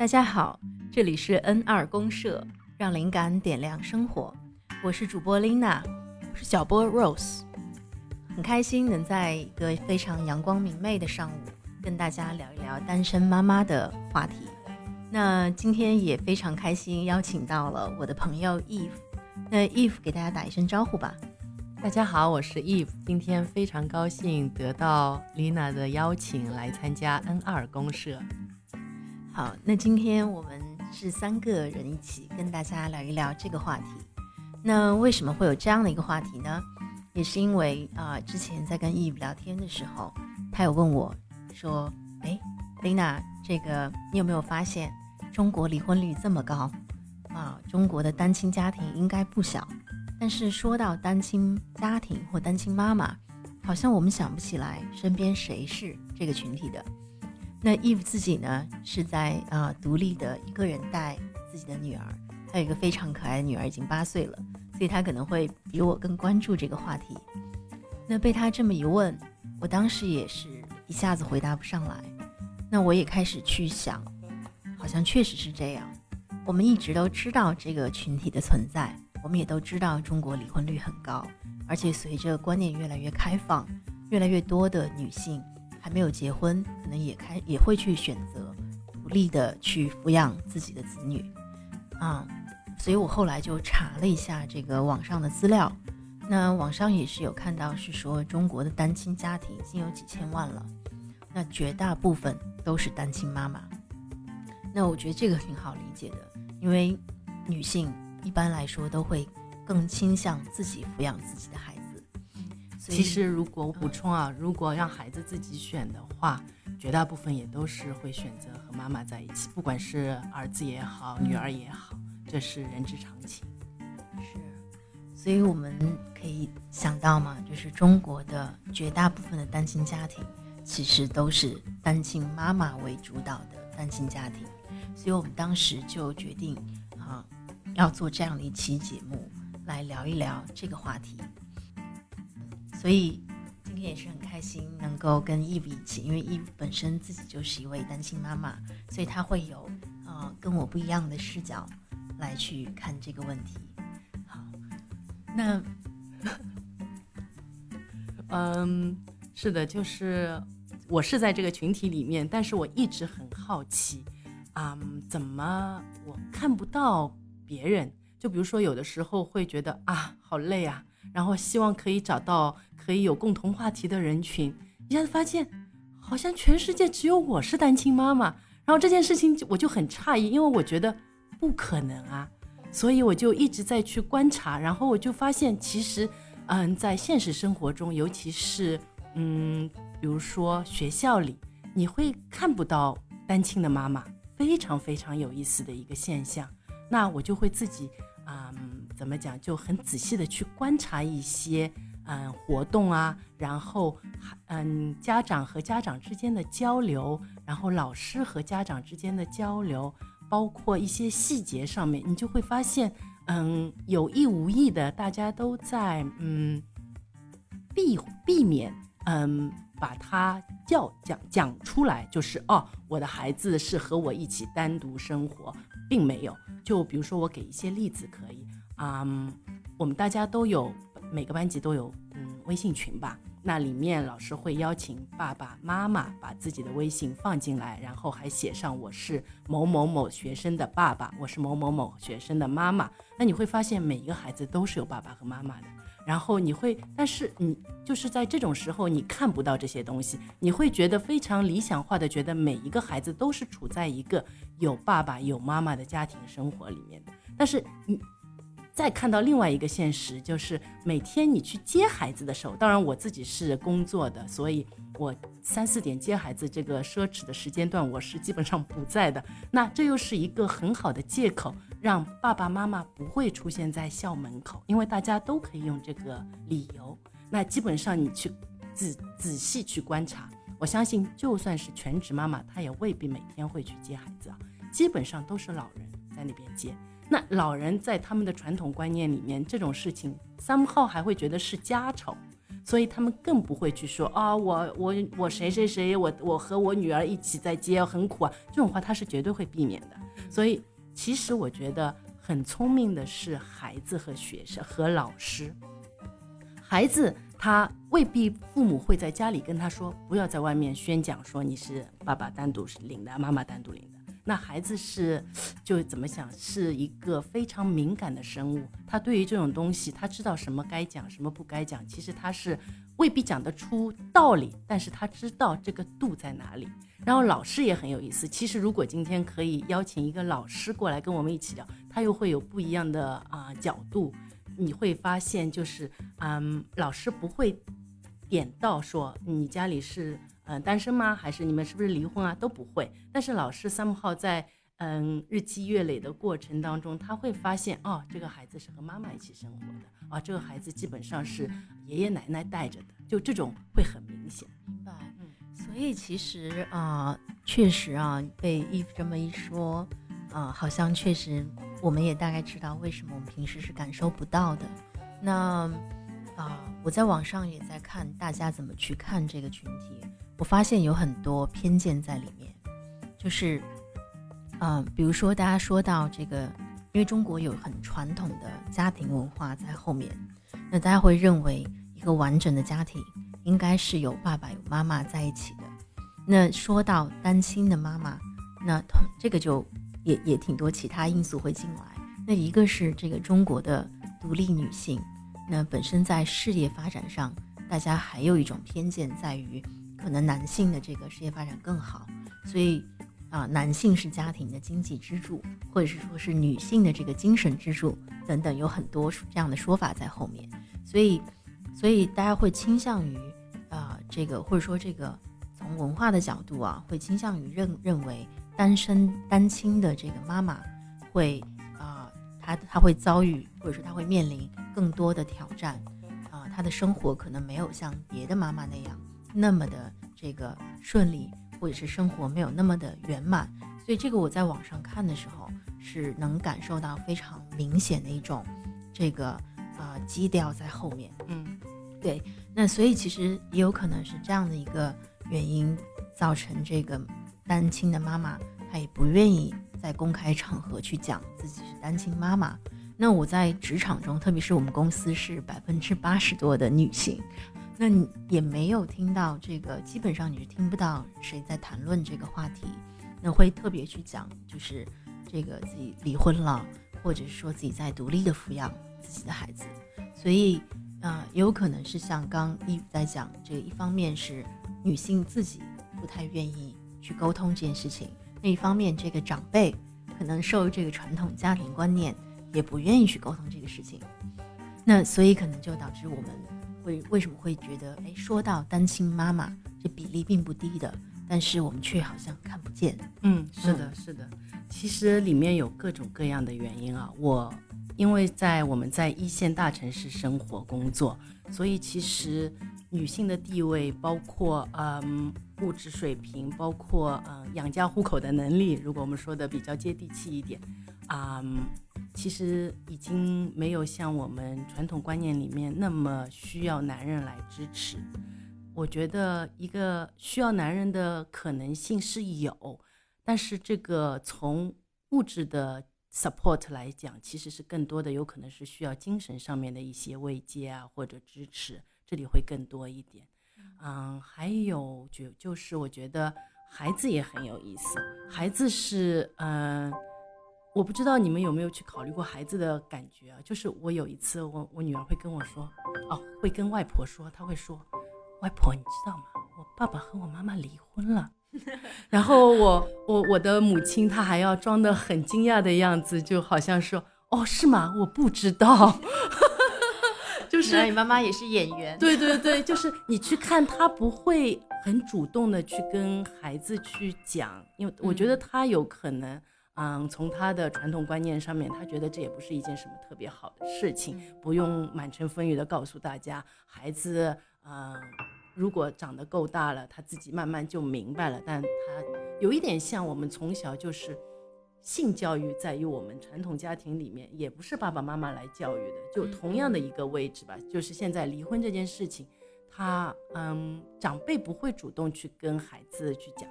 大家好，这里是 N 二公社，让灵感点亮生活。我是主播 Lina，我是小波 Rose，很开心能在一个非常阳光明媚的上午，跟大家聊一聊单身妈妈的话题。那今天也非常开心，邀请到了我的朋友 Eve。那 Eve 给大家打一声招呼吧。大家好，我是 Eve，今天非常高兴得到 Lina 的邀请来参加 N 二公社。好，那今天我们是三个人一起跟大家聊一聊这个话题。那为什么会有这样的一个话题呢？也是因为啊，之前在跟 Eve 聊天的时候，他有问我说：“哎，Lina，这个你有没有发现中国离婚率这么高啊？中国的单亲家庭应该不小，但是说到单亲家庭或单亲妈妈，好像我们想不起来身边谁是这个群体的。”那 Eve 自己呢，是在啊独立的一个人带自己的女儿，还有一个非常可爱的女儿，已经八岁了，所以她可能会比我更关注这个话题。那被她这么一问，我当时也是一下子回答不上来。那我也开始去想，好像确实是这样。我们一直都知道这个群体的存在，我们也都知道中国离婚率很高，而且随着观念越来越开放，越来越多的女性。还没有结婚，可能也开也会去选择独立的去抚养自己的子女，啊，所以我后来就查了一下这个网上的资料，那网上也是有看到是说中国的单亲家庭已经有几千万了，那绝大部分都是单亲妈妈，那我觉得这个挺好理解的，因为女性一般来说都会更倾向自己抚养自己的孩子。其实，如果我补充啊，如果让孩子自己选的话，绝大部分也都是会选择和妈妈在一起，不管是儿子也好，女儿也好，这是人之常情。是，所以我们可以想到嘛，就是中国的绝大部分的单亲家庭，其实都是单亲妈妈为主导的单亲家庭，所以我们当时就决定啊，要做这样的一期节目，来聊一聊这个话题。所以今天也是很开心能够跟 Eve 一起，因为 Eve 本身自己就是一位单亲妈妈，所以她会有呃跟我不一样的视角来去看这个问题。好，那 嗯，是的，就是我是在这个群体里面，但是我一直很好奇，啊，怎么我看不到别人？就比如说有的时候会觉得啊，好累啊。然后希望可以找到可以有共同话题的人群，一下子发现好像全世界只有我是单亲妈妈。然后这件事情我就很诧异，因为我觉得不可能啊，所以我就一直在去观察。然后我就发现，其实，嗯，在现实生活中，尤其是嗯，比如说学校里，你会看不到单亲的妈妈，非常非常有意思的一个现象。那我就会自己。嗯，怎么讲就很仔细的去观察一些嗯活动啊，然后嗯家长和家长之间的交流，然后老师和家长之间的交流，包括一些细节上面，你就会发现，嗯有意无意的大家都在嗯避避免嗯把它叫讲讲出来，就是哦我的孩子是和我一起单独生活，并没有。就比如说，我给一些例子可以啊，我们大家都有每个班级都有嗯微信群吧，那里面老师会邀请爸爸妈妈把自己的微信放进来，然后还写上我是某某某学生的爸爸，我是某某某学生的妈妈。那你会发现每一个孩子都是有爸爸和妈妈的。然后你会，但是你就是在这种时候，你看不到这些东西，你会觉得非常理想化的，觉得每一个孩子都是处在一个有爸爸有妈妈的家庭生活里面的。但是你再看到另外一个现实，就是每天你去接孩子的时候，当然我自己是工作的，所以我三四点接孩子这个奢侈的时间段，我是基本上不在的。那这又是一个很好的借口。让爸爸妈妈不会出现在校门口，因为大家都可以用这个理由。那基本上你去仔仔细去观察，我相信就算是全职妈妈，她也未必每天会去接孩子啊。基本上都是老人在那边接。那老人在他们的传统观念里面，这种事情三号还会觉得是家丑。所以他们更不会去说啊，我我我谁谁谁，我我和我女儿一起在街很苦啊，这种话他是绝对会避免的。所以其实我觉得很聪明的是孩子和学生和老师，孩子。他未必父母会在家里跟他说，不要在外面宣讲说你是爸爸单独领的，妈妈单独领的。那孩子是，就怎么想，是一个非常敏感的生物。他对于这种东西，他知道什么该讲，什么不该讲。其实他是未必讲得出道理，但是他知道这个度在哪里。然后老师也很有意思。其实如果今天可以邀请一个老师过来跟我们一起聊，他又会有不一样的啊角度。你会发现，就是嗯，老师不会点到说你家里是嗯单身吗？还是你们是不是离婚啊？都不会。但是老师三木号在嗯日积月累的过程当中，他会发现哦，这个孩子是和妈妈一起生活的啊，这个孩子基本上是爷爷奶奶带着的，就这种会很明显。明白。嗯。所以其实啊，确实啊，被伊夫这么一说啊，好像确实。我们也大概知道为什么我们平时是感受不到的。那啊，我在网上也在看大家怎么去看这个群体，我发现有很多偏见在里面。就是，嗯，比如说大家说到这个，因为中国有很传统的家庭文化在后面，那大家会认为一个完整的家庭应该是有爸爸有妈妈在一起的。那说到单亲的妈妈，那这个就。也也挺多其他因素会进来，那一个是这个中国的独立女性，那本身在事业发展上，大家还有一种偏见在于，可能男性的这个事业发展更好，所以啊，男性是家庭的经济支柱，或者是说是女性的这个精神支柱等等，有很多这样的说法在后面，所以所以大家会倾向于啊这个或者说这个从文化的角度啊，会倾向于认认为。单身单亲的这个妈妈会啊，她她会遭遇，或者说他会面临更多的挑战啊，他的生活可能没有像别的妈妈那样那么的这个顺利，或者是生活没有那么的圆满。所以这个我在网上看的时候是能感受到非常明显的一种这个啊基调在后面。嗯，对。那所以其实也有可能是这样的一个原因造成这个。单亲的妈妈，她也不愿意在公开场合去讲自己是单亲妈妈。那我在职场中，特别是我们公司是百分之八十多的女性，那你也没有听到这个，基本上你是听不到谁在谈论这个话题。那会特别去讲，就是这个自己离婚了，或者是说自己在独立的抚养自己的孩子。所以，啊，有可能是像刚一在讲，这一方面是女性自己不太愿意。去沟通这件事情，那一方面，这个长辈可能受这个传统家庭观念，也不愿意去沟通这个事情。那所以可能就导致我们会为什么会觉得，哎，说到单亲妈妈，这比例并不低的，但是我们却好像看不见。嗯，是的，是的。其实里面有各种各样的原因啊。我因为在我们在一线大城市生活工作，所以其实。女性的地位，包括嗯物质水平，包括嗯养家糊口的能力。如果我们说的比较接地气一点，啊，其实已经没有像我们传统观念里面那么需要男人来支持。我觉得一个需要男人的可能性是有，但是这个从物质的 support 来讲，其实是更多的有可能是需要精神上面的一些慰藉啊或者支持。这里会更多一点，嗯，还有就就是我觉得孩子也很有意思。孩子是，嗯，我不知道你们有没有去考虑过孩子的感觉啊？就是我有一次，我我女儿会跟我说，哦，会跟外婆说，她会说，外婆你知道吗？我爸爸和我妈妈离婚了。然后我我我的母亲她还要装得很惊讶的样子，就好像说，哦，是吗？我不知道。就是。你妈妈也是演员，对对对，就是你去看她不会很主动的去跟孩子去讲，因为我觉得她有可能，嗯，从她的传统观念上面，她觉得这也不是一件什么特别好的事情，不用满城风雨的告诉大家，孩子，嗯，如果长得够大了，他自己慢慢就明白了，但他有一点像我们从小就是。性教育在于我们传统家庭里面，也不是爸爸妈妈来教育的，就同样的一个位置吧。就是现在离婚这件事情，他嗯，长辈不会主动去跟孩子去讲，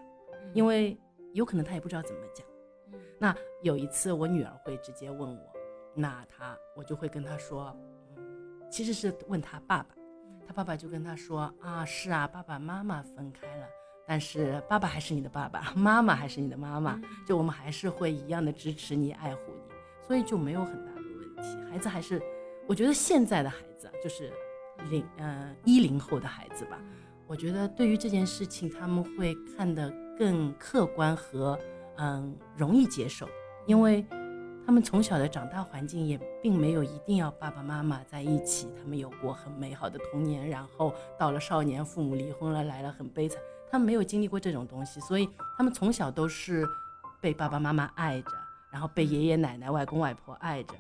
因为有可能他也不知道怎么讲。那有一次我女儿会直接问我，那他我就会跟他说，嗯，其实是问他爸爸，他爸爸就跟他说啊，是啊，爸爸妈妈分开了，但是爸爸还是你的爸爸，妈妈还是你的妈妈，就我们还是会一样的支持你、爱护你，所以就没有很大的问题。孩子还是，我觉得现在的孩子啊，就是零嗯一零后的孩子吧，我觉得对于这件事情他们会看得更客观和。嗯，容易接受，因为他们从小的长大环境也并没有一定要爸爸妈妈在一起，他们有过很美好的童年，然后到了少年父母离婚了，来了很悲惨，他们没有经历过这种东西，所以他们从小都是被爸爸妈妈爱着，然后被爷爷奶奶、外公外婆爱着，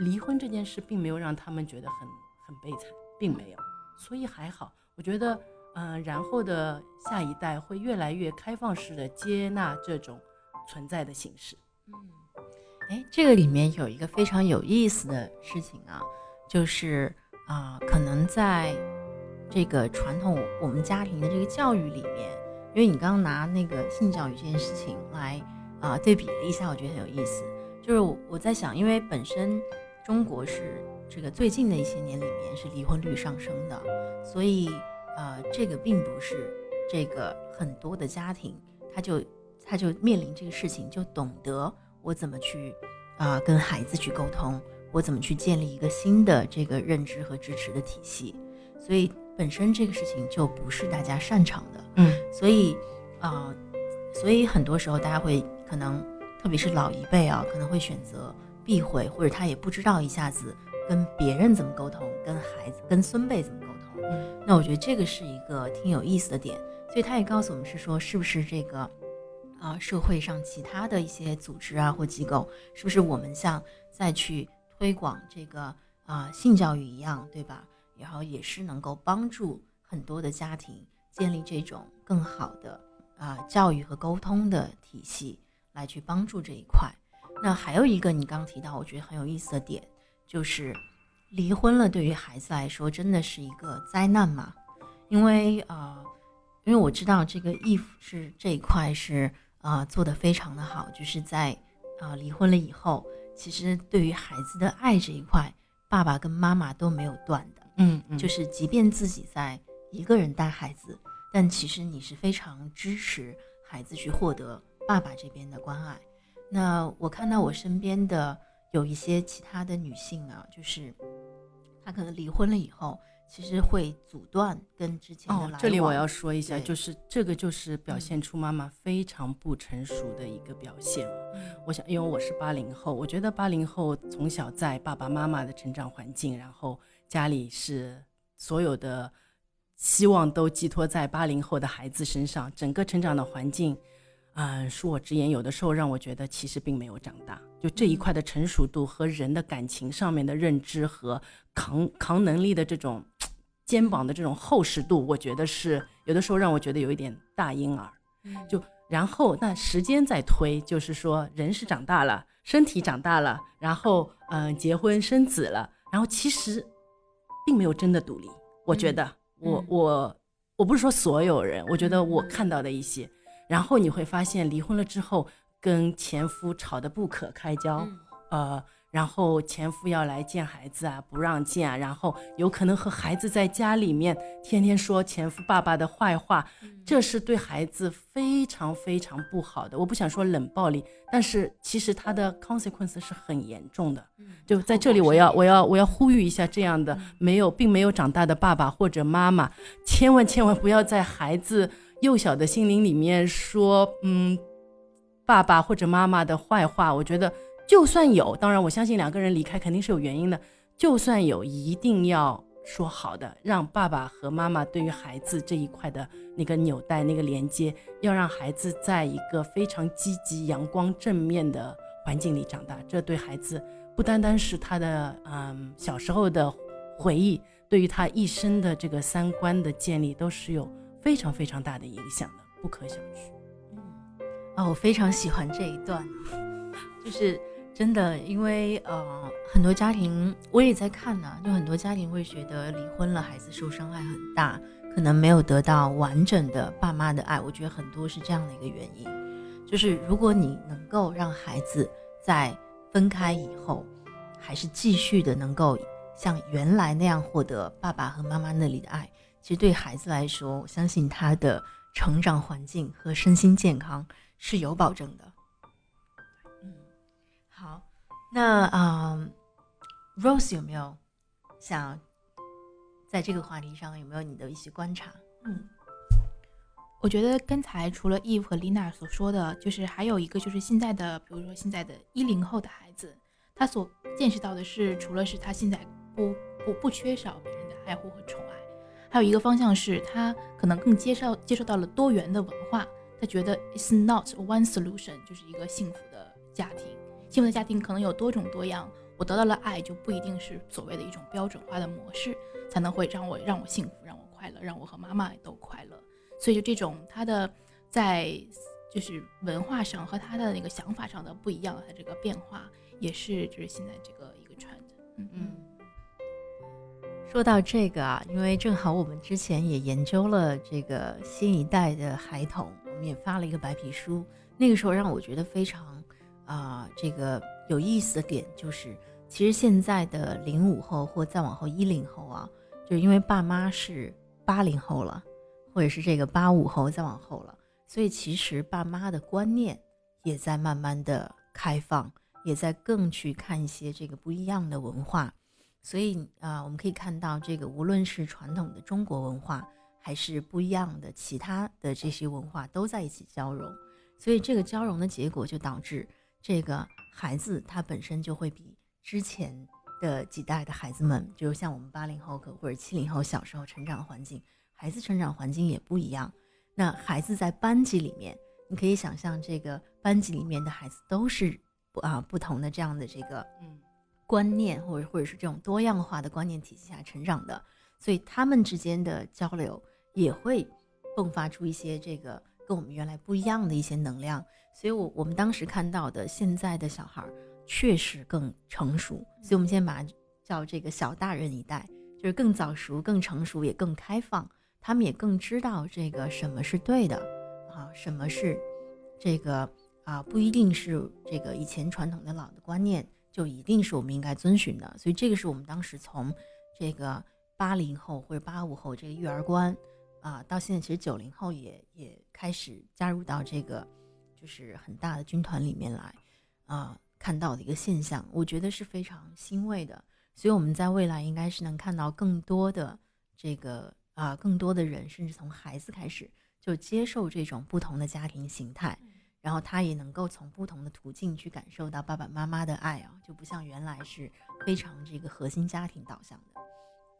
离婚这件事并没有让他们觉得很很悲惨，并没有，所以还好，我觉得，嗯，然后的下一代会越来越开放式的接纳这种。存在的形式，嗯，哎，这个里面有一个非常有意思的事情啊，就是啊，可能在这个传统我们家庭的这个教育里面，因为你刚刚拿那个性教育这件事情来啊对比了一下，我觉得很有意思。就是我在想，因为本身中国是这个最近的一些年里面是离婚率上升的，所以呃，这个并不是这个很多的家庭他就。他就面临这个事情，就懂得我怎么去啊跟孩子去沟通，我怎么去建立一个新的这个认知和支持的体系。所以本身这个事情就不是大家擅长的，嗯，所以啊，所以很多时候大家会可能，特别是老一辈啊，可能会选择避讳，或者他也不知道一下子跟别人怎么沟通，跟孩子、跟孙辈怎么沟通。那我觉得这个是一个挺有意思的点。所以他也告诉我们是说，是不是这个。啊，社会上其他的一些组织啊或机构，是不是我们像再去推广这个啊性教育一样，对吧？然后也是能够帮助很多的家庭建立这种更好的啊教育和沟通的体系，来去帮助这一块。那还有一个你刚提到，我觉得很有意思的点，就是离婚了对于孩子来说真的是一个灾难吗？因为啊，因为我知道这个 if 是这一块是。啊，做的非常的好，就是在啊离婚了以后，其实对于孩子的爱这一块，爸爸跟妈妈都没有断的，嗯，就是即便自己在一个人带孩子，但其实你是非常支持孩子去获得爸爸这边的关爱。那我看到我身边的有一些其他的女性啊，就是她可能离婚了以后。其实会阻断跟之前的来往。这里我要说一下，就是这个就是表现出妈妈非常不成熟的一个表现。我想，因为我是八零后，我觉得八零后从小在爸爸妈妈的成长环境，然后家里是所有的希望都寄托在八零后的孩子身上，整个成长的环境，嗯，恕我直言，有的时候让我觉得其实并没有长大。就这一块的成熟度和人的感情上面的认知和扛扛能力的这种。肩膀的这种厚实度，我觉得是有的时候让我觉得有一点大婴儿。就然后那时间在推，就是说人是长大了，身体长大了，然后嗯结婚生子了，然后其实并没有真的独立。我觉得我我我不是说所有人，我觉得我看到的一些，然后你会发现离婚了之后跟前夫吵得不可开交，呃。然后前夫要来见孩子啊，不让见啊。然后有可能和孩子在家里面天天说前夫爸爸的坏话，这是对孩子非常非常不好的。我不想说冷暴力，但是其实他的 consequence 是很严重的。就在这里，我要我要我要呼吁一下，这样的没有并没有长大的爸爸或者妈妈，千万千万不要在孩子幼小的心灵里面说嗯爸爸或者妈妈的坏话。我觉得。就算有，当然我相信两个人离开肯定是有原因的。就算有，一定要说好的，让爸爸和妈妈对于孩子这一块的那个纽带、那个连接，要让孩子在一个非常积极、阳光、正面的环境里长大。这对孩子不单单是他的嗯小时候的回忆，对于他一生的这个三观的建立都是有非常非常大的影响的，不可小觑。嗯，啊，我非常喜欢这一段，就是。真的，因为呃，很多家庭我也在看呢，就很多家庭会觉得离婚了，孩子受伤害很大，可能没有得到完整的爸妈的爱。我觉得很多是这样的一个原因，就是如果你能够让孩子在分开以后，还是继续的能够像原来那样获得爸爸和妈妈那里的爱，其实对孩子来说，我相信他的成长环境和身心健康是有保证的。那啊，Rose 有没有想在这个话题上有没有你的一些观察？嗯，我觉得刚才除了 Eve 和 Lina 所说的，就是还有一个就是现在的，比如说现在的一零后的孩子，他所见识到的是，除了是他现在不不不缺少别人的爱护和宠爱，还有一个方向是他可能更接受接受到了多元的文化，他觉得 it's not one solution 就是一个幸福的家庭，幸福的家庭可能有多种多样，我得到了爱就不一定是所谓的一种标准化的模式才能会让我让我幸福，让我快乐，让我和妈妈都快乐，所以就这种他的在就是文化上和他的那个想法上的不一样，他这个变化也是就是现在这个一个 trend，嗯嗯，说到这个啊，因为正好我们之前也研究了这个新一代的孩童，我们也发了一个白皮书。那个时候让我觉得非常啊，这个有意思的点就是，其实现在的零五后或再往后一零后啊，就是因为爸妈是八零后了，或者是这个八五后再往后了，所以其实爸妈的观念也在慢慢的开放，也在更去看一些这个不一样的文化。所以啊，我们可以看到，这个无论是传统的中国文化，还是不一样的其他的这些文化，都在一起交融。所以这个交融的结果，就导致这个孩子他本身就会比之前的几代的孩子们，就像我们八零后或者七零后小时候成长环境，孩子成长环境也不一样。那孩子在班级里面，你可以想象，这个班级里面的孩子都是不啊不同的这样的这个嗯。观念或者或者是这种多样化的观念体系下成长的，所以他们之间的交流也会迸发出一些这个跟我们原来不一样的一些能量。所以，我我们当时看到的现在的小孩确实更成熟，所以我们先把它叫这个小大人一代，就是更早熟、更成熟，也更开放。他们也更知道这个什么是对的啊，什么是这个啊，不一定是这个以前传统的老的观念。就一定是我们应该遵循的，所以这个是我们当时从这个八零后或者八五后这个育儿观啊，到现在其实九零后也也开始加入到这个就是很大的军团里面来啊，看到的一个现象，我觉得是非常欣慰的。所以我们在未来应该是能看到更多的这个啊，更多的人，甚至从孩子开始就接受这种不同的家庭形态。然后他也能够从不同的途径去感受到爸爸妈妈的爱啊，就不像原来是非常这个核心家庭导向的。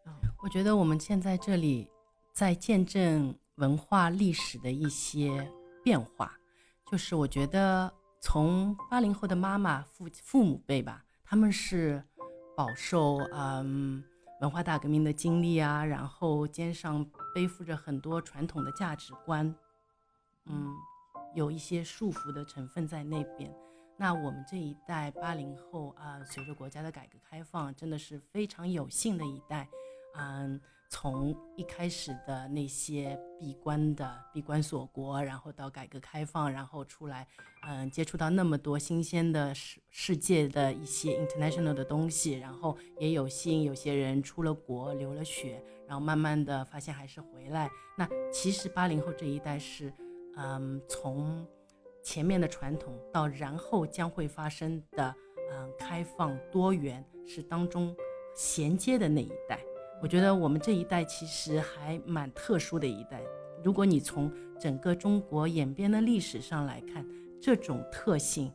嗯，我觉得我们现在这里在见证文化历史的一些变化，就是我觉得从八零后的妈妈父父母辈吧，他们是饱受嗯文化大革命的经历啊，然后肩上背负着很多传统的价值观，嗯。有一些束缚的成分在那边。那我们这一代八零后啊，随着国家的改革开放，真的是非常有幸的一代。嗯，从一开始的那些闭关的闭关锁国，然后到改革开放，然后出来，嗯，接触到那么多新鲜的世世界的一些 international 的东西，然后也有幸有些人出了国流了血，然后慢慢的发现还是回来。那其实八零后这一代是。嗯，从前面的传统到然后将会发生的，嗯，开放多元是当中衔接的那一代。我觉得我们这一代其实还蛮特殊的一代。如果你从整个中国演变的历史上来看，这种特性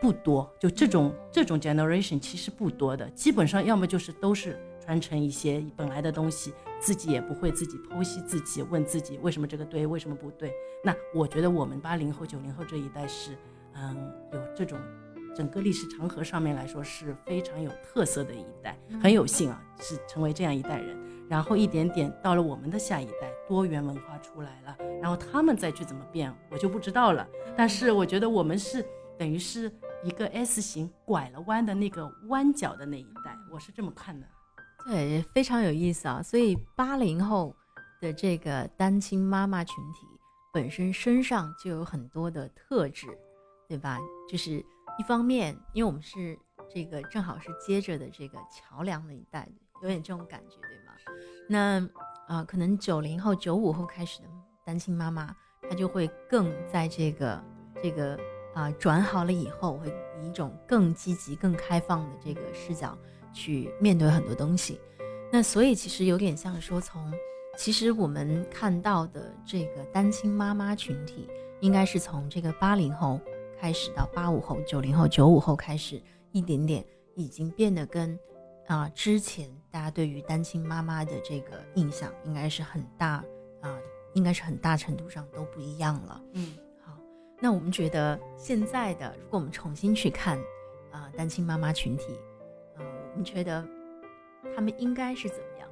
不多，就这种这种 generation 其实不多的，基本上要么就是都是传承一些本来的东西。自己也不会自己剖析自己，问自己为什么这个对，为什么不对。那我觉得我们八零后、九零后这一代是，嗯，有这种整个历史长河上面来说是非常有特色的一代，很有幸啊，是成为这样一代人。然后一点点到了我们的下一代，多元文化出来了，然后他们再去怎么变，我就不知道了。但是我觉得我们是等于是一个 S 型拐了弯的那个弯角的那一代，我是这么看的。对，非常有意思啊！所以八零后的这个单亲妈妈群体本身身上就有很多的特质，对吧？就是一方面，因为我们是这个正好是接着的这个桥梁的一代，有点这种感觉，对吗？那啊、可能九零后、九五后开始的单亲妈妈，她就会更在这个这个啊、转好了以后，会以一种更积极、更开放的这个视角去面对很多东西。那所以其实有点像说从，其实我们看到的这个单亲妈妈群体，应该是从这个八零后开始到八五后、九零后、九五后开始，一点点已经变得跟啊、之前大家对于单亲妈妈的这个印象，应该是很大啊、应该是很大程度上都不一样了。嗯好，那我们觉得现在的，如果我们重新去看啊、单亲妈妈群体，呃，我们觉得他们应该是怎么样？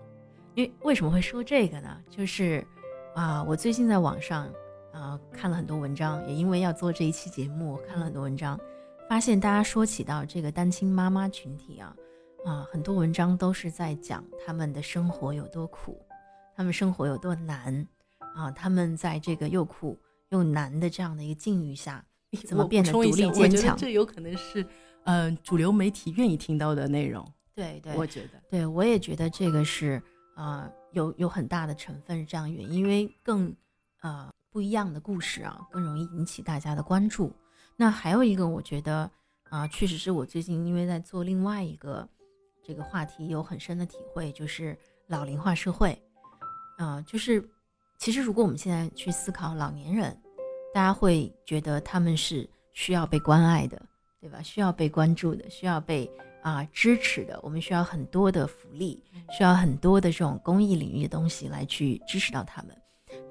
因为为什么会说这个呢？就是啊、我最近在网上啊、看了很多文章，也因为要做这一期节目，我看了很多文章，发现大家说起到这个单亲妈妈群体啊，啊、很多文章都是在讲他们的生活有多苦，他们生活有多难啊，他们在这个又苦又难的这样的一个境遇下，怎么变得独立坚强？这有可能是呃主流媒体愿意听到的内容，对对，我觉得。对，我也觉得这个是呃有有很大的成分是这样原因，因为更呃不一样的故事啊，更容易引起大家的关注。那还有一个，我觉得啊、确实是我最近因为在做另外一个这个话题有很深的体会，就是老龄化社会。啊、就是其实如果我们现在去思考老年人，大家会觉得他们是需要被关爱的，对吧？需要被关注的，需要被啊、支持的。我们需要很多的福利，需要很多的这种公益领域的东西来去支持到他们。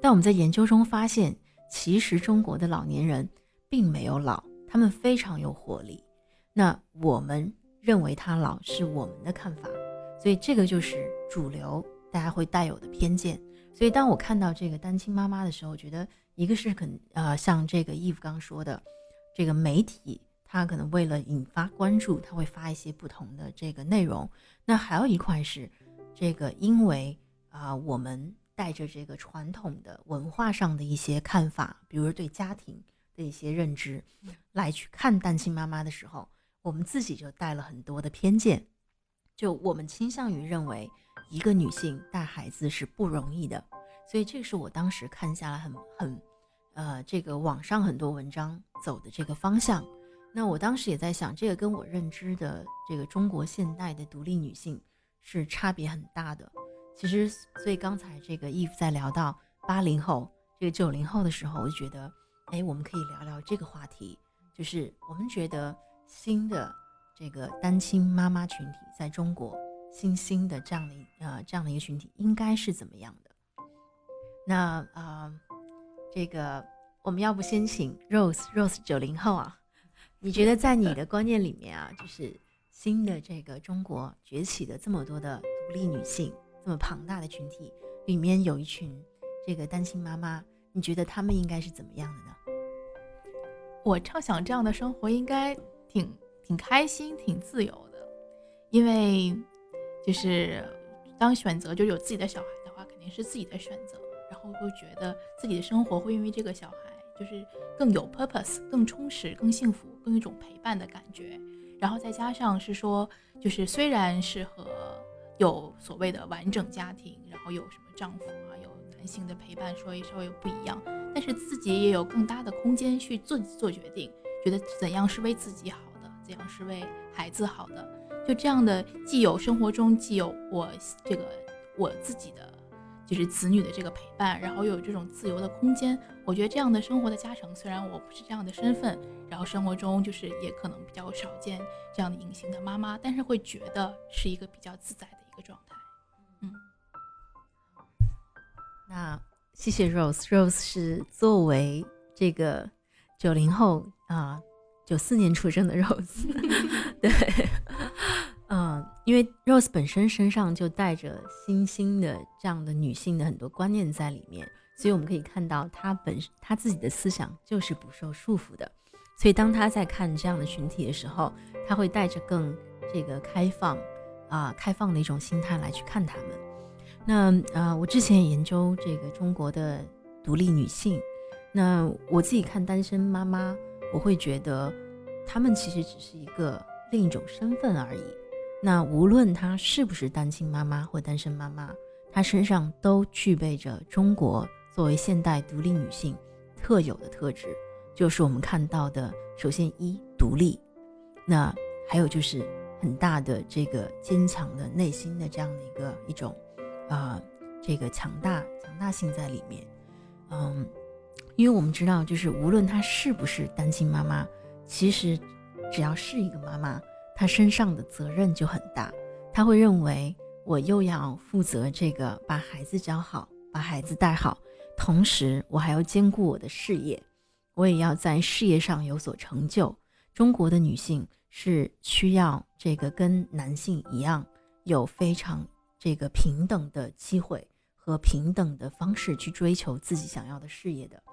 但我们在研究中发现，其实中国的老年人并没有老，他们非常有活力。那我们认为他老是我们的看法，所以这个就是主流大家会带有的偏见。所以当我看到这个单亲妈妈的时候，觉得一个是肯呃，像这个 Eve 刚说的，这个媒体它可能为了引发关注，它会发一些不同的这个内容。那还有一块是这个，因为啊、我们带着这个传统的文化上的一些看法，比如对家庭的一些认知，来去看单亲妈妈的时候，我们自己就带了很多的偏见。就我们倾向于认为一个女性带孩子是不容易的，所以这是我当时看下来很很，呃，这个网上很多文章走的这个方向。那我当时也在想，这个跟我认知的这个中国现代的独立女性是差别很大的。其实，所以刚才这个 Eve 在聊到八零后、这个九零后的时候，我就觉得，哎，我们可以聊聊这个话题，就是我们觉得新的这个单亲妈妈群体在中国新兴的这样的呃这样的一个群体应该是怎么样的？那啊、呃这个我们要不先请 Rose Rose 九零后啊，你觉得在你的观念里面啊，就是新的这个中国崛起的这么多的独立女性，这么庞大的群体里面有一群这个单亲妈妈，你觉得他们应该是怎么样的呢？我畅想这样的生活应该挺挺开心、挺自由的，因为就是当选择就有自己的小孩的话，肯定是自己的选择，然后会觉得自己的生活会因为这个小孩就是更有 purpose、更充实、更幸福、更有一种陪伴的感觉。然后再加上是说，就是虽然是和有所谓的完整家庭，然后有什么丈夫啊，有男性的陪伴，稍微稍微不一样，但是自己也有更大的空间去自己做决定，觉得怎样是为自己好的，怎样是为孩子好的。就这样的，既有生活中既有我这个我自己的就是子女的这个陪伴，然后又有这种自由的空间。我觉得这样的生活的加成，虽然我不是这样的身份，然后生活中就是也可能比较少见这样的隐形的妈妈，但是会觉得是一个比较自在个状态。嗯。那谢谢 Rose，Rose 是作为这个九零后啊，九、四年出生的 Rose，对，嗯，因为 Rose 本身身上就带着新兴的这样的女性的很多观念在里面，所以我们可以看到她本她自己的思想就是不受束缚的，所以当她在看这样的群体的时候，她会带着更这个开放啊、开放的一种心态来去看他们。那呃，我之前研究这个中国的独立女性，那我自己看单身妈妈，我会觉得她们其实只是一个另一种身份而已。那无论她是不是单亲妈妈或单身妈妈，她身上都具备着中国作为现代独立女性特有的特质，就是我们看到的，首先一独立，那还有就是很大的这个坚强的内心的这样的一个一种。啊，这个强大强大性在里面，嗯，因为我们知道，就是无论她是不是单亲妈妈，其实只要是一个妈妈，她身上的责任就很大。她会认为，我又要负责这个把孩子教好，把孩子带好，同时我还要兼顾我的事业，我也要在事业上有所成就。中国的女性是需要这个跟男性一样有非常。这个平等的机会和平等的方式去追求自己想要的事业的，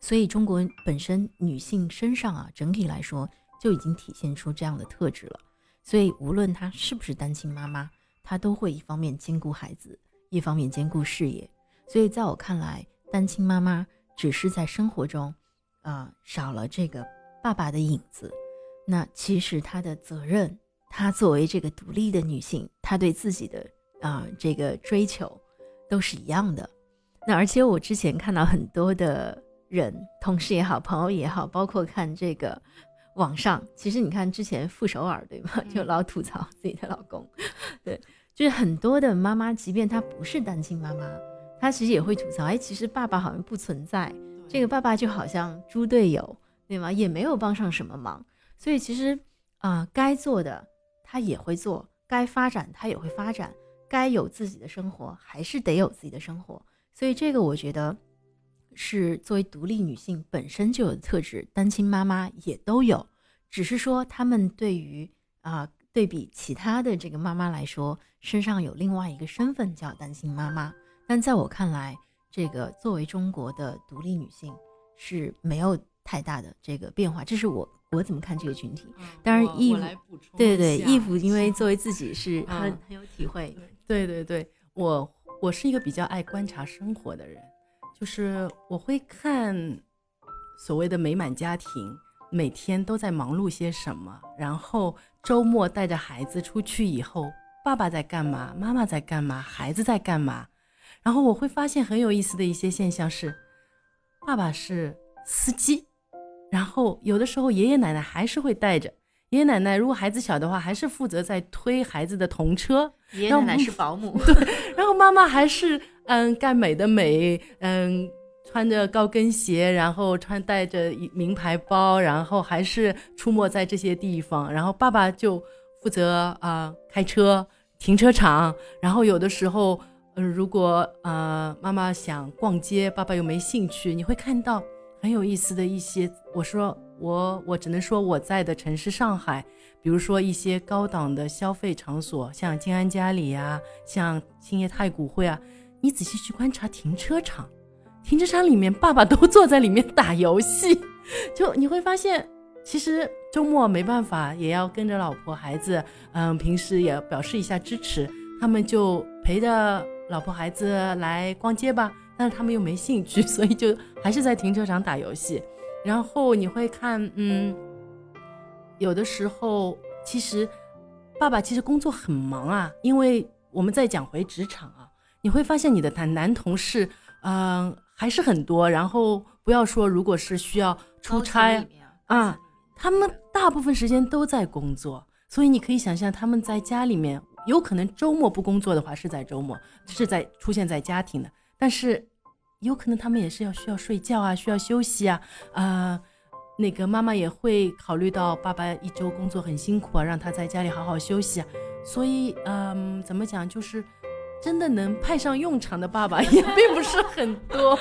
所以中国本身女性身上啊，整体来说就已经体现出这样的特质了。所以无论她是不是单亲妈妈，她都会一方面兼顾孩子，一方面兼顾事业。所以在我看来，单亲妈妈只是在生活中，啊，少了这个爸爸的影子。那其实她的责任，她作为这个独立的女性，她对自己的。啊，这个追求都是一样的。那而且我之前看到很多的人，同事也好，朋友也好，包括看这个网上，其实你看之前傅首尔对吗？就老吐槽自己的老公，对，就是很多的妈妈，即便她不是单亲妈妈，她其实也会吐槽，哎，其实爸爸好像不存在，这个爸爸就好像猪队友，对吗？也没有帮上什么忙。所以其实啊，该做的他也会做，该发展他也会发展。该有自己的生活，还是得有自己的生活，所以这个我觉得是作为独立女性本身就有的特质，单亲妈妈也都有，只是说她们对于啊对比其他的这个妈妈来说，身上有另外一个身份叫单亲妈妈，但在我看来，这个作为中国的独立女性是没有太大的这个变化，这是我我怎么看这个群体。当然，义父对对对，义父因为作为自己是 很很有体会。对对对，我我是一个比较爱观察生活的人，就是我会看所谓的美满家庭每天都在忙碌些什么，然后周末带着孩子出去以后，爸爸在干嘛，妈妈在干嘛，孩子在干嘛，然后我会发现很有意思的一些现象是，爸爸是司机，然后有的时候爷爷奶奶还是会带着。爷爷奶奶如果孩子小的话，还是负责在推孩子的童车。爷爷奶奶是保姆，对。然后妈妈还是嗯干美的美，嗯穿着高跟鞋，然后穿带着名牌包，然后还是出没在这些地方。然后爸爸就负责啊开车、停车场。然后有的时候，嗯如果呃妈妈想逛街，爸爸又没兴趣，你会看到很有意思的一些。我说。我我只能说我在的城市上海，比如说一些高档的消费场所，像静安嘉里呀，像兴业太古汇啊，你仔细去观察停车场，停车场里面爸爸都坐在里面打游戏，就你会发现，其实周末没办法，也要跟着老婆孩子，嗯，平时也表示一下支持，他们就陪着老婆孩子来逛街吧，但是他们又没兴趣，所以就还是在停车场打游戏。然后你会看，嗯，有的时候其实爸爸其实工作很忙啊，因为我们在讲回职场啊，你会发现你的男男同事，嗯，还是很多。然后不要说如果是需要出差啊，他们大部分时间都在工作，所以你可以想象他们在家里面有可能周末不工作的话是在周末，是在出现在家庭的，但是。有可能他们也是要需要睡觉啊，需要休息啊，啊，那个妈妈也会考虑到爸爸一周工作很辛苦啊，让他在家里好好休息啊。所以，嗯，怎么讲，就是真的能派上用场的爸爸也并不是很多。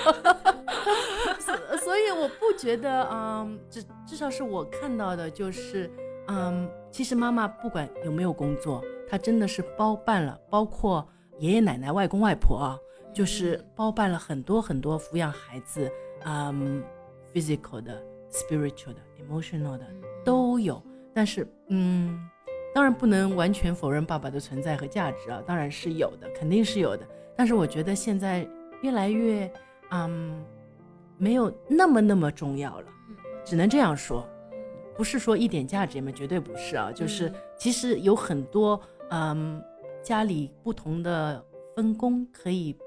所以，我不觉得，嗯，至至少是我看到的，就是，嗯，其实妈妈不管有没有工作，她真的是包办了，包括爷爷奶奶、外公外婆啊。就是包办了很多很多抚养孩子，嗯，physical 的、spiritual 的、emotional 的都有。但是，嗯，当然不能完全否认爸爸的存在和价值啊，当然是有的，肯定是有的。但是我觉得现在越来越，嗯，没有那么那么重要了，只能这样说，不是说一点价值也没，绝对不是啊，就是其实有很多，嗯，家里不同的分工可以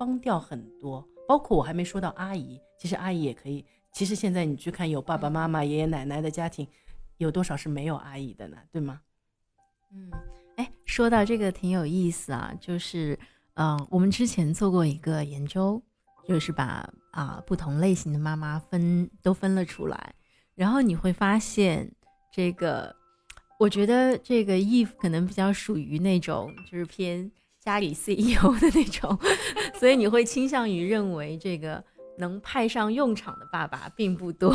帮掉很多，包括我还没说到阿姨，其实阿姨也可以。其实现在你去看有爸爸妈妈、爷爷奶奶的家庭，有多少是没有阿姨的呢？对吗？嗯，哎，说到这个挺有意思啊，就是，嗯，我们之前做过一个研究，就是把啊不同类型的妈妈分都分了出来，然后你会发现，这个我觉得这个 Eve 可能比较属于那种就是偏家里 CEO 的那种，所以你会倾向于认为这个。能派上用场的爸爸并不多，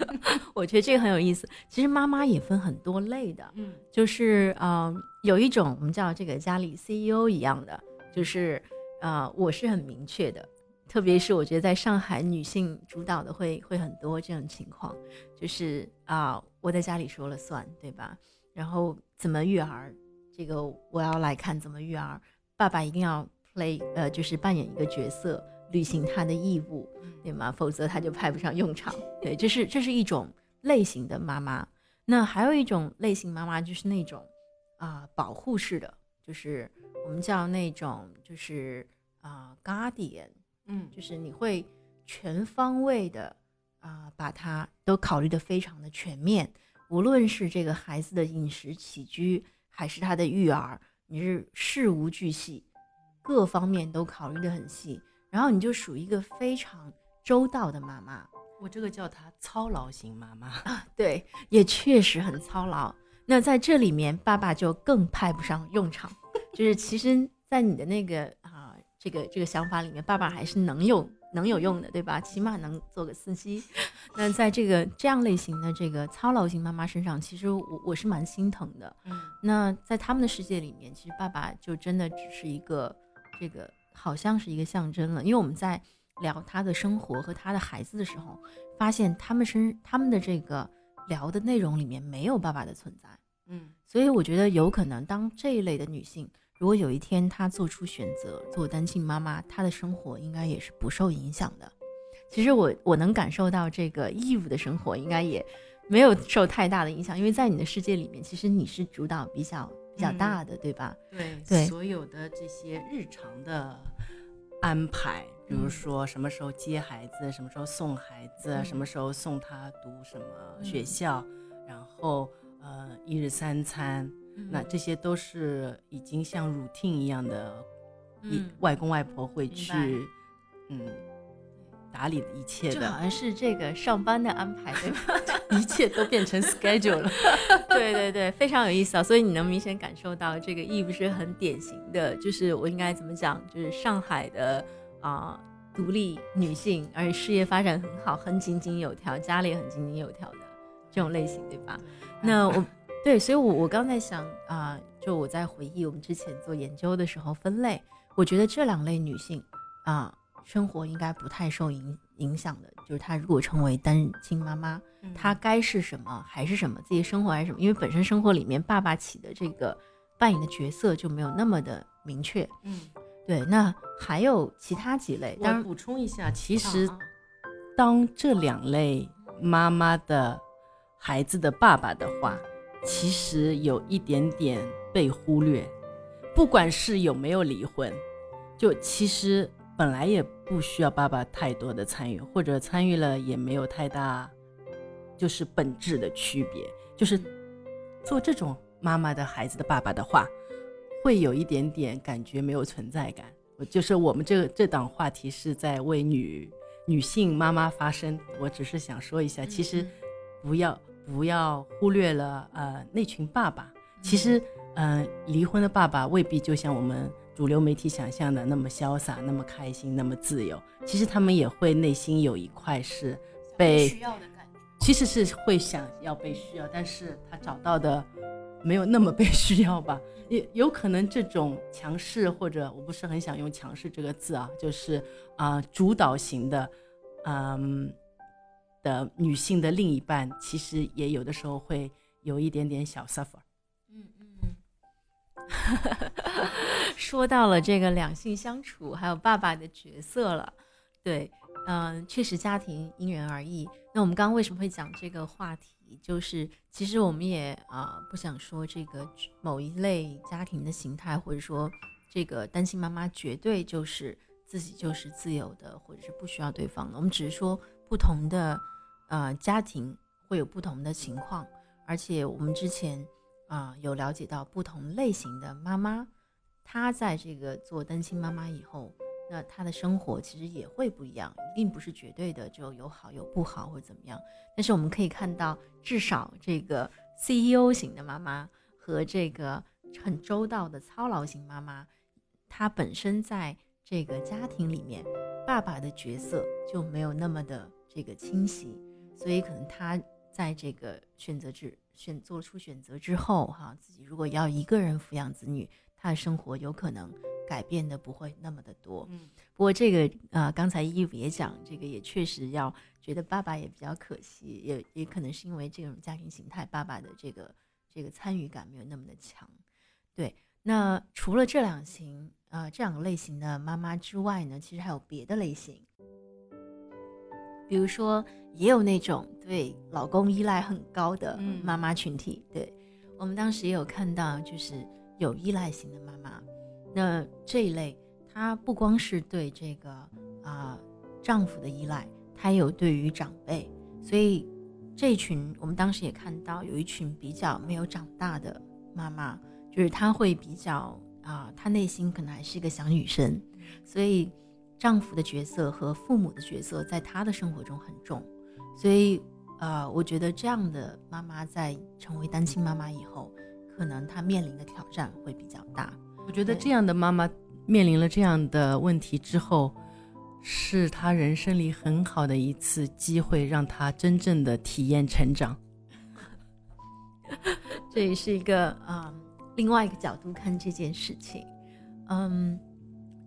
我觉得这个很有意思。其实妈妈也分很多类的，嗯，就是呃，有一种我们叫这个家里 CEO 一样的，就是呃，我是很明确的，特别是我觉得在上海女性主导的会会很多这种情况，就是啊，我在家里说了算，对吧？然后怎么育儿，这个我要来看怎么育儿，爸爸一定要 play，呃，就是扮演一个角色。履行他的义务，对吗？否则他就派不上用场。对，这是这是一种类型的妈妈。那还有一种类型妈妈，就是那种啊保护式的，就是我们叫那种就是啊 guardian，嗯，就是你会全方位的啊把他都考虑的非常的全面，无论是这个孩子的饮食起居，还是他的育儿，你是事无巨细，各方面都考虑的很细。然后你就属于一个非常周到的妈妈，我这个叫她操劳型妈妈啊，对，也确实很操劳。那在这里面，爸爸就更派不上用场。就是其实，在你的那个啊，这个这个想法里面，爸爸还是能有能有用的，对吧？起码能做个司机。那在这个这样类型的这个操劳型妈妈身上，其实我我是蛮心疼的。嗯，那在他们的世界里面，其实爸爸就真的只是一个这个。好像是一个象征了，因为我们在聊他的生活和他的孩子的时候，发现他们身他们的这个聊的内容里面没有爸爸的存在，嗯，所以我觉得有可能当这一类的女性，如果有一天她做出选择做单亲妈妈，她的生活应该也是不受影响的。其实我我能感受到这个义务的生活应该也没有受太大的影响，因为在你的世界里面，其实你是主导比较。比较大的，对吧？对对，所有的这些日常的安排，比如说什么时候接孩子，什么时候送孩子，什么时候送他读什么学校，然后呃一日三餐，那这些都是已经像 routine 一样的，一外公外婆会去，嗯。打理一切的，好像是这个上班的安排，对吧？一切都变成 schedule 了。对对对，非常有意思啊！所以你能明显感受到这个 Eve 是很典型的，就是我应该怎么讲，就是上海的啊独立女性，而且事业发展很好，很井井有条，家里也很井井有条的这种类型，对吧？那我对，所以我我刚才想啊，就我在回忆我们之前做研究的时候分类，我觉得这两类女性啊。生活应该不太受影影响的，就是她如果成为单亲妈妈，她该是什么还是什么，自己生活还是什么？因为本身生活里面爸爸起的这个扮演的角色就没有那么的明确。嗯，对。那还有其他几类？当然补充一下，其实当这两类妈妈的孩子的爸爸的话，其实有一点点被忽略，不管是有没有离婚，就其实。本来也不需要爸爸太多的参与，或者参与了也没有太大，就是本质的区别。就是做这种妈妈的孩子的爸爸的话，会有一点点感觉没有存在感。就是我们这这档话题是在为女女性妈妈发声，我只是想说一下，其实不要不要忽略了呃那群爸爸。其实嗯，离婚的爸爸未必就像我们。主流媒体想象的那么潇洒，那么开心，那么自由，其实他们也会内心有一块是被需要的感觉，其实是会想要被需要，但是他找到的没有那么被需要吧？也有可能这种强势，或者我不是很想用强势这个字啊，就是啊主导型的，嗯的女性的另一半，其实也有的时候会有一点点小 suffer。嗯嗯 说到了这个两性相处，还有爸爸的角色了。对，嗯、确实家庭因人而异。那我们刚刚为什么会讲这个话题？就是其实我们也啊、不想说这个某一类家庭的形态，或者说这个单亲妈妈绝对就是自己就是自由的，或者是不需要对方的。我们只是说不同的呃家庭会有不同的情况，而且我们之前啊、有了解到不同类型的妈妈，她在这个做单亲妈妈以后，那她的生活其实也会不一样，一定不是绝对的就有好有不好或者怎么样。但是我们可以看到，至少这个 CEO 型的妈妈和这个很周到的操劳型妈妈，她本身在这个家庭里面，爸爸的角色就没有那么的这个清晰，所以可能他在这个选择之选做出选择之后，哈，自己如果要一个人抚养子女，他的生活有可能改变的不会那么的多。嗯，不过这个呃，刚才伊芙也讲，这个也确实要觉得爸爸也比较可惜，也也可能是因为这种家庭形态，爸爸的这个这个参与感没有那么的强。对，那除了这两型呃这两个类型的妈妈之外呢，其实还有别的类型，比如说也有那种对老公依赖很高的嗯妈妈群体。对我们当时也有看到，就是有依赖型的妈妈，那这一类。她不光是对这个啊、丈夫的依赖，她也有对于长辈，所以这一群我们当时也看到有一群比较没有长大的妈妈，就是她会比较啊、她内心可能还是一个小女生，所以丈夫的角色和父母的角色在她的生活中很重，所以呃，我觉得这样的妈妈在成为单亲妈妈以后，可能她面临的挑战会比较大。我觉得这样的妈妈面临了这样的问题之后，是她人生里很好的一次机会，让她真正的体验成长。这也是一个啊、另外一个角度看这件事情。嗯，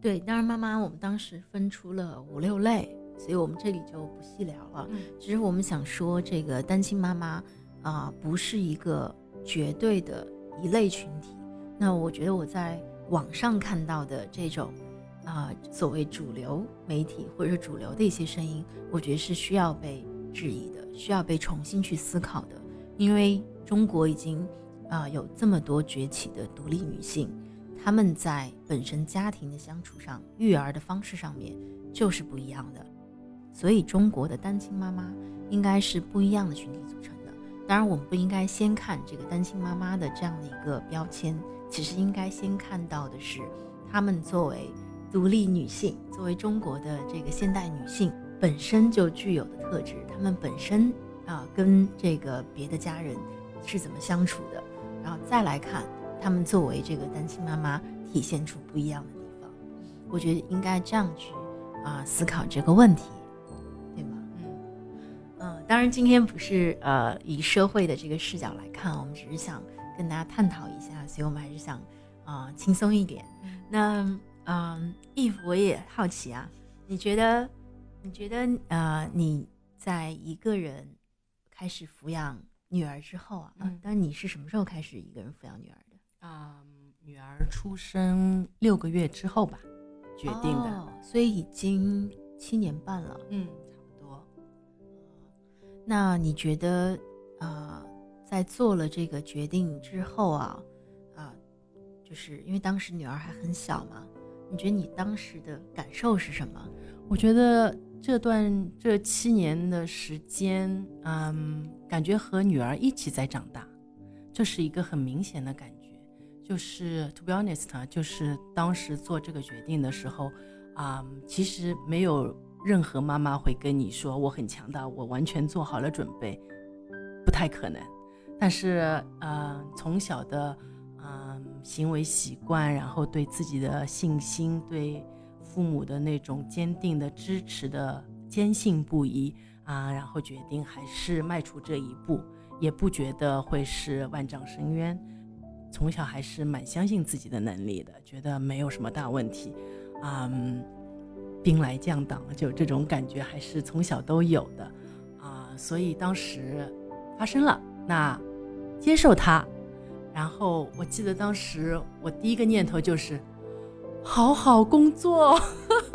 对，当然妈妈我们当时分出了五六类，所以我们这里就不细聊了。嗯只是我们想说，这个单亲妈妈啊、不是一个绝对的一类群体。那我觉得我在网上看到的这种啊、所谓主流媒体或者是主流的一些声音，我觉得是需要被质疑的，需要被重新去思考的。因为中国已经啊、有这么多崛起的独立女性，他们在本身家庭的相处上、育儿的方式上面就是不一样的。所以中国的单亲妈妈应该是不一样的群体组成的。当然，我们不应该先看这个单亲妈妈的这样的一个标签，其实应该先看到的是，她们作为独立女性，作为中国的这个现代女性本身就具有的特质，她们本身啊、跟这个别的家人是怎么相处的，然后再来看她们作为这个单亲妈妈体现出不一样的地方。我觉得应该这样去啊、思考这个问题，对吗？嗯嗯，当然今天不是呃以社会的这个视角来看，我们只是想跟大家探讨一下，所以我们还是想啊、呃轻松一点。那嗯，义父我也好奇啊，你觉得你觉得呃你在一个人开始抚养女儿之后啊，嗯但你是什么时候开始一个人抚养女儿的？啊、女儿出生六个月之后吧，决定的。哦所以已经七年半了。嗯，差不多。那你觉得，呃，在做了这个决定之后啊，啊、就是因为当时女儿还很小嘛，你觉得你当时的感受是什么？我觉得这段这七年的时间，嗯，感觉和女儿一起在长大，这是一个很明显的感觉。就是 to be honest，就是当时做这个决定的时候，啊、其实没有任何妈妈会跟你说我很强大，我完全做好了准备，不太可能。但是，呃，从小的，嗯、行为习惯，然后对自己的信心，对父母的那种坚定的支持的坚信不疑啊，然后决定还是迈出这一步，也不觉得会是万丈深渊。从小还是蛮相信自己的能力的，觉得没有什么大问题，嗯，兵来将挡，就这种感觉还是从小都有的。啊，所以当时发生了，那接受它，然后我记得当时我第一个念头就是好好工作，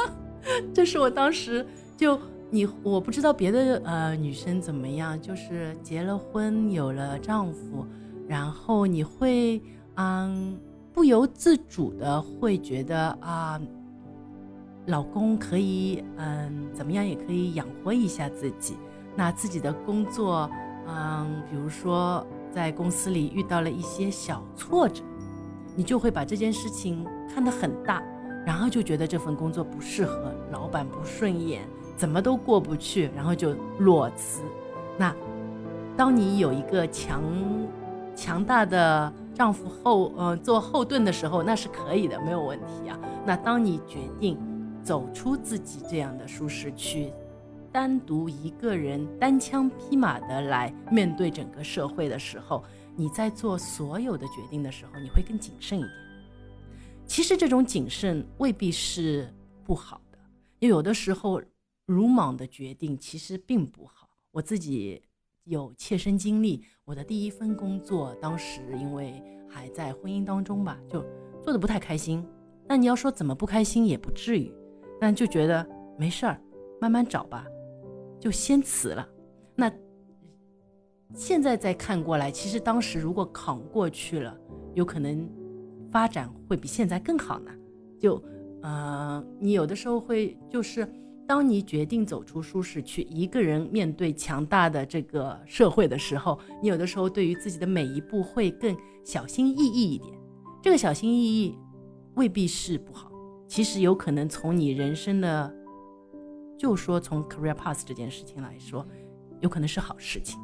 这是我当时就你我不知道别的呃女生怎么样，就是结了婚有了丈夫，然后你会嗯不由自主的会觉得啊。老公可以，嗯，怎么样也可以养活一下自己。那自己的工作，嗯，比如说在公司里遇到了一些小挫折，你就会把这件事情看得很大，然后就觉得这份工作不适合，老板不顺眼，怎么都过不去，然后就裸辞。那当你有一个强强大的丈夫后，呃，做后盾的时候，那是可以的，没有问题啊。那当你决定。走出自己这样的舒适区，单独一个人单枪匹马的来面对整个社会的时候，你在做所有的决定的时候，你会更谨慎一点。其实这种谨慎未必是不好的，有的时候鲁莽的决定其实并不好。我自己有切身经历，我的第一份工作，当时因为还在婚姻当中吧，就做的不太开心。那你要说怎么不开心，也不至于。但就觉得没事儿，慢慢找吧，就先辞了。那现在再看过来，其实当时如果扛过去了，有可能发展会比现在更好呢。就呃，你有的时候会就是，当你决定走出舒适区，一个人面对强大的这个社会的时候，你有的时候对于自己的每一步会更小心翼翼一点。这个小心翼翼未必是不好。其实有可能从你人生的，就说从 career path 这件事情来说，有可能是好事情。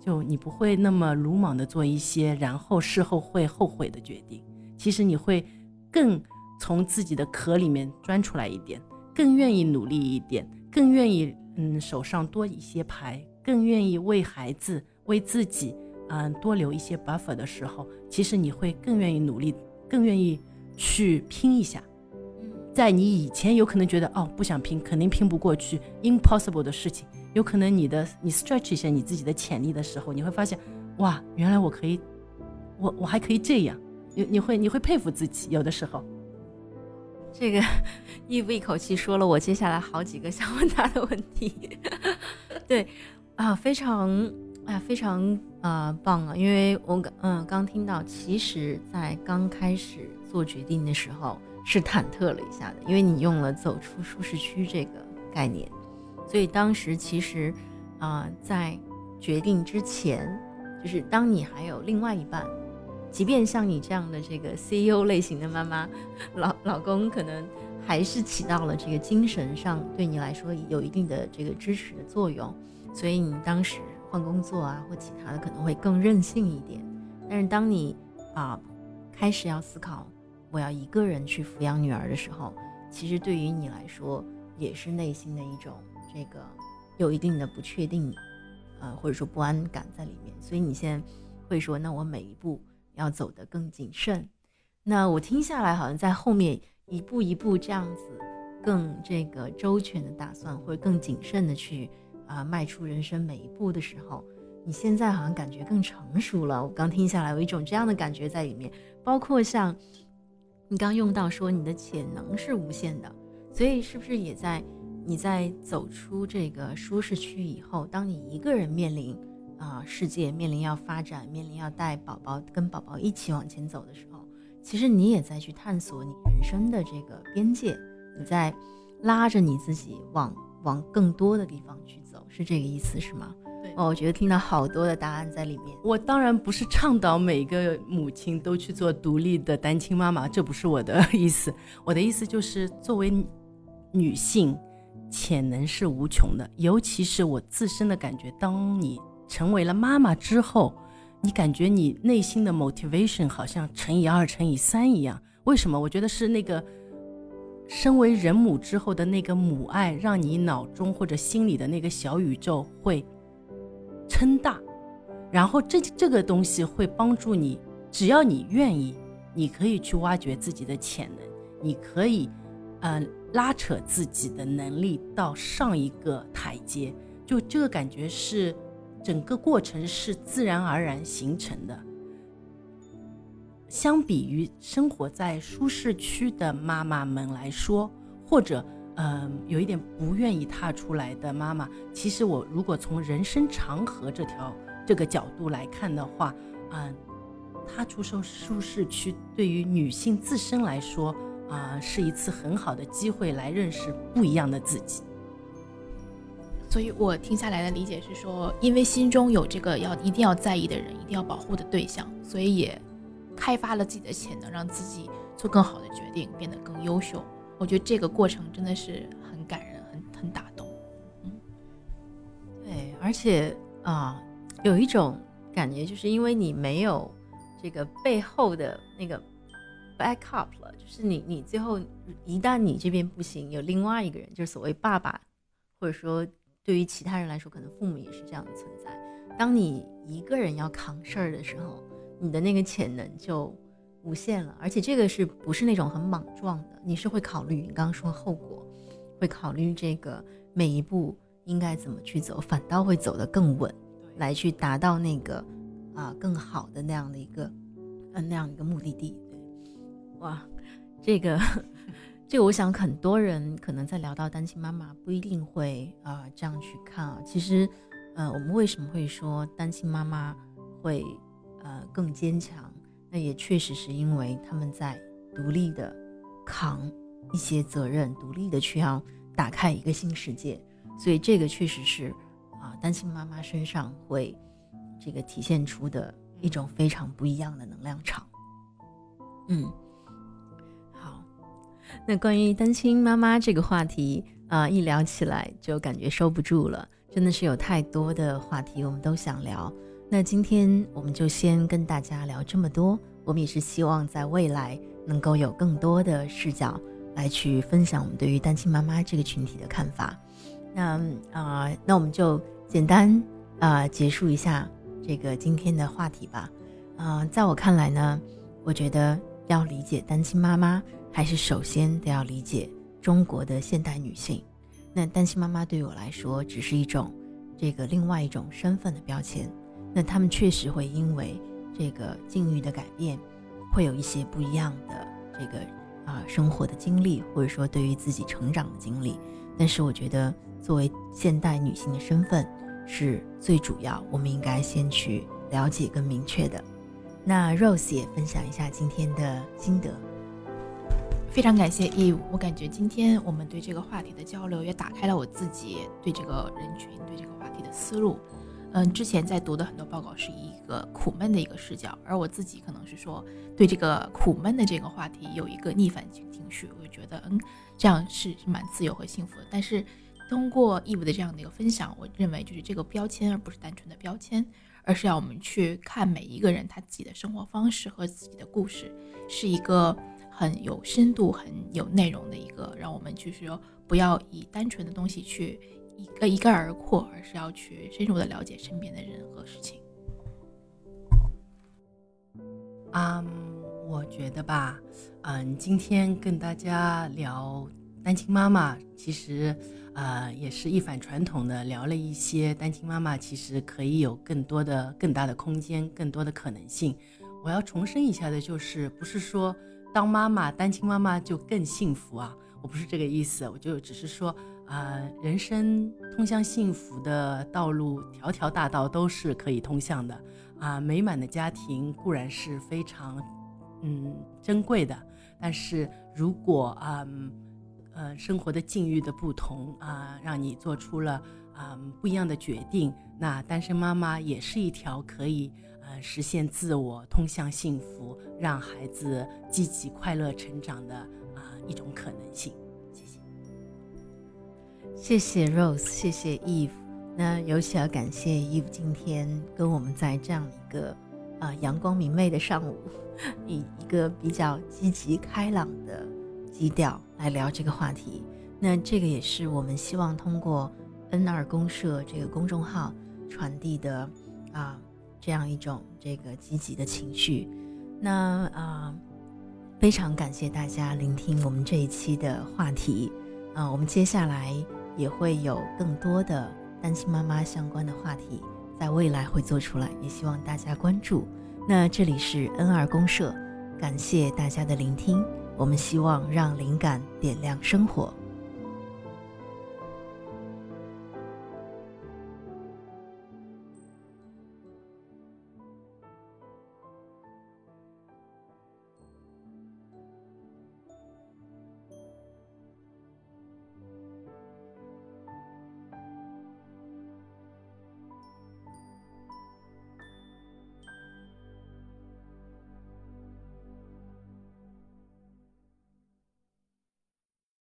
就你不会那么鲁莽的做一些，然后事后会后悔的决定。其实你会更从自己的壳里面钻出来一点，更愿意努力一点，更愿意嗯手上多一些牌，更愿意为孩子为自己嗯多留一些 buffer 的时候，其实你会更愿意努力，更愿意去拼一下。在你以前有可能觉得哦不想拼，肯定拼不过去，impossible 的事情，有可能你的你 stretch 一下你自己的潜力的时候，你会发现，哇，原来我可以，我我还可以这样，你你会你会佩服自己，有的时候，这个一不一口气说了我接下来好几个 想问他的问题，对，啊，非常啊非常啊棒啊，因为我刚嗯刚听到，其实在刚开始做决定的时候。是忐忑了一下的，因为你用了“走出舒适区”这个概念，所以当时其实，啊，在决定之前，就是当你还有另外一半，即便像你这样的这个 CEO 类型的妈妈，老老公可能还是起到了这个精神上对你来说有一定的这个支持的作用，所以你当时换工作啊或其他的可能会更任性一点，但是当你啊开始要思考。我要一个人去抚养女儿的时候，其实对于你来说也是内心的一种这个有一定的不确定，呃或者说不安感在里面。所以你现在会说，那我每一步要走得更谨慎。那我听下来好像在后面一步一步这样子更这个周全的打算，或者更谨慎的去啊迈出人生每一步的时候，你现在好像感觉更成熟了。我刚听下来有一种这样的感觉在里面，包括像。你刚用到说你的潜能是无限的，所以是不是也在你在走出这个舒适区以后，当你一个人面临啊世界，面临要发展，面临要带宝宝跟宝宝一起往前走的时候，其实你也在去探索你人生的这个边界，你在拉着你自己往往更多的地方去走，是这个意思是吗？哦，我觉得听到好多的答案在里面。我当然不是倡导每个母亲都去做独立的单亲妈妈，这不是我的 意思。我的意思就是，作为女性，潜能是无穷的。尤其是我自身的感觉，当你成为了妈妈之后，你感觉你内心的 motivation 好像乘以二、乘以三一样。为什么？我觉得是那个身为人母之后的那个母爱，让你脑中或者心里的那个小宇宙会。撑大，然后这这个东西会帮助你，只要你愿意，你可以去挖掘自己的潜能，你可以，嗯，拉扯自己的能力到上一个台阶，就这个感觉是，整个过程是自然而然形成的。相比于生活在舒适区的妈妈们来说，或者嗯、有一点不愿意踏出来的妈妈，其实我如果从人生长河这条这个角度来看的话，嗯、踏出受舒适区对于女性自身来说啊、是一次很好的机会来认识不一样的自己。所以我听下来的理解是说，因为心中有这个要一定要在意的人，一定要保护的对象，所以也开发了自己的潜能，让自己做更好的决定，变得更优秀。我觉得这个过程真的是很感人，很很打动。嗯对，而且啊，有一种感觉，就是因为你没有这个背后的那个 backup 了，就是你你最后一旦你这边不行，有另外一个人，就是所谓爸爸，或者说对于其他人来说，可能父母也是这样的存在。当你一个人要扛事儿的时候，你的那个潜能就无限了，而且这个是不是那种很莽撞的？你是会考虑你刚刚说后果，会考虑这个每一步应该怎么去走，反倒会走得更稳，来去达到那个啊、更好的那样的一个嗯、那样一个目的地。对，哇，这个这个，我想很多人可能在聊到单亲妈妈，不一定会啊、这样去看啊。其实，呃，我们为什么会说单亲妈妈会呃更坚强？那也确实是因为他们在独立的扛一些责任，独立的去要打开一个新世界。所以这个确实是啊，单亲妈妈身上会这个体现出的一种非常不一样的能量场。嗯，那关于单亲妈妈这个话题啊、一聊起来就感觉收不住了，真的是有太多的话题我们都想聊。那今天我们就先跟大家聊这么多，我们也是希望在未来能够有更多的视角来去分享我们对于单亲妈妈这个群体的看法。那啊、那我们就简单啊、结束一下这个今天的话题吧。啊、在我看来呢，我觉得要理解单亲妈妈，还是首先得要理解中国的现代女性。那单亲妈妈对我来说，只是一种这个另外一种身份的标签。那她们确实会因为这个境遇的改变，会有一些不一样的这个啊、生活的经历，或者说对于自己成长的经历。但是我觉得，作为现代女性的身份是最主要，我们应该先去了解跟明确的。那 Rose 也分享一下今天的心得。非常感谢 Eve，我感觉今天我们对这个话题的交流也打开了我自己对这个人群、对这个话题的思路。嗯，之前在读的很多报告是以一个苦闷的一个视角，而我自己可能是说对这个苦闷的这个话题有一个逆反情情绪，我就觉得嗯，这样是蛮自由和幸福的。但是通过 Eve 的这样的一个分享，我认为就是这个标签而不是单纯的标签，而是要我们去看每一个人他自己的生活方式和自己的故事，是一个很有深度、很有内容的一个，让我们就是说不要以单纯的东西去一个一概而括，而是要去深入的了解身边的人和事情。嗯，我觉得吧，嗯，今天跟大家聊单亲妈妈，其实呃也是一反传统的聊了一些单亲妈妈其实可以有更多的、更大的空间、更多的可能性。我要重申一下的就是，不是说当妈妈单亲妈妈就更幸福啊，我不是这个意思，我就只是说啊、人生通向幸福的道路，条条大道都是可以通向的。啊，美满的家庭固然是非常，嗯，珍贵的，但是如果啊，嗯呃，生活的境遇的不同啊，让你做出了啊不一样的决定，那单身妈妈也是一条可以呃实现自我、通向幸福、让孩子积极快乐成长的啊一种可能性。谢谢。谢谢 Rose，谢谢 Eve。那尤其要感谢 Eve 今天跟我们在这样一个啊、阳光明媚的上午，以一个比较积极开朗的基调来聊这个话题。那这个也是我们希望通过 N 二公社这个公众号传递的啊、这样一种这个积极的情绪。那啊、非常感谢大家聆听我们这一期的话题。啊、我们接下来也会有更多的单亲妈妈相关的话题，在未来会做出来，也希望大家关注。那这里是 N 二公社，感谢大家的聆听。我们希望让灵感点亮生活。